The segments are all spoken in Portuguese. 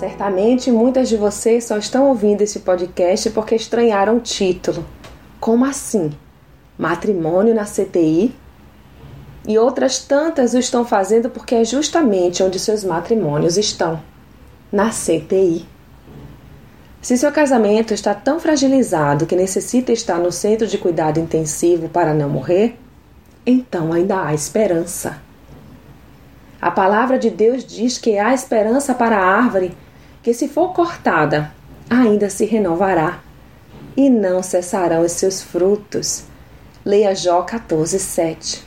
Certamente muitas de vocês só estão ouvindo esse podcast porque estranharam o título. Como assim? Matrimônio na CTI? E outras tantas o estão fazendo porque é justamente onde seus matrimônios estão na CTI. Se seu casamento está tão fragilizado que necessita estar no centro de cuidado intensivo para não morrer, então ainda há esperança. A palavra de Deus diz que há esperança para a árvore que, se for cortada, ainda se renovará e não cessarão os seus frutos. Leia Jó 14, 7.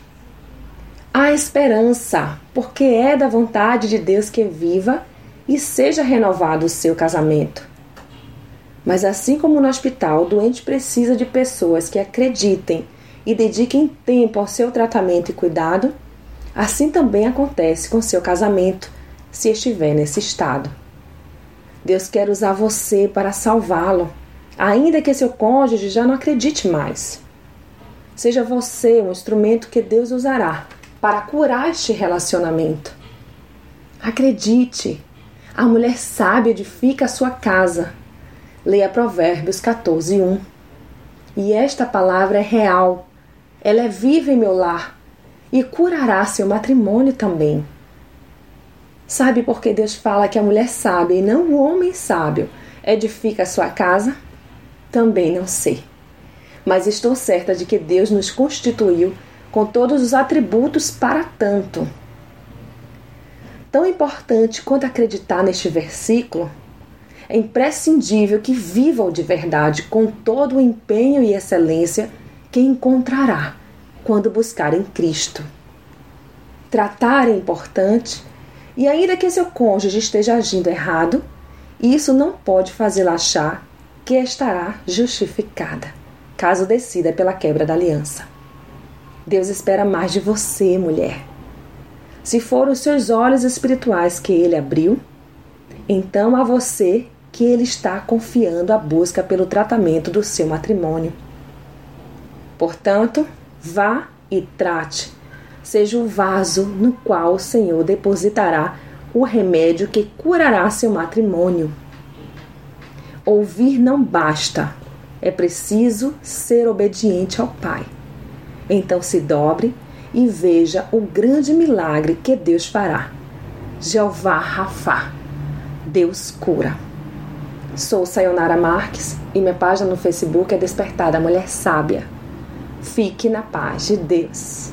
Há esperança, porque é da vontade de Deus que viva e seja renovado o seu casamento. Mas assim como no hospital, o doente precisa de pessoas que acreditem e dediquem tempo ao seu tratamento e cuidado, assim também acontece com seu casamento, se estiver nesse estado. Deus quer usar você para salvá-lo, ainda que seu cônjuge já não acredite mais. Seja você um instrumento que Deus usará para curar este relacionamento. Acredite, a mulher sábia edifica a sua casa. Leia Provérbios 14, 1. E esta palavra é real ela é viva em meu lar e curará seu matrimônio também. Sabe por que Deus fala que a mulher sábia e não o homem sábio edifica a sua casa? Também não sei. Mas estou certa de que Deus nos constituiu com todos os atributos para tanto. Tão importante quanto acreditar neste versículo, é imprescindível que vivam de verdade com todo o empenho e excelência que encontrará quando buscar em Cristo. Tratar é importante e, ainda que seu cônjuge esteja agindo errado, isso não pode fazê-la achar que estará justificada, caso decida pela quebra da aliança. Deus espera mais de você, mulher. Se foram os seus olhos espirituais que ele abriu, então a você que ele está confiando a busca pelo tratamento do seu matrimônio. Portanto, vá e trate. Seja o vaso no qual o Senhor depositará o remédio que curará seu matrimônio. Ouvir não basta, é preciso ser obediente ao Pai. Então se dobre e veja o grande milagre que Deus fará. Jeová Rafá, Deus cura. Sou Sayonara Marques e minha página no Facebook é Despertada Mulher Sábia. Fique na paz de Deus.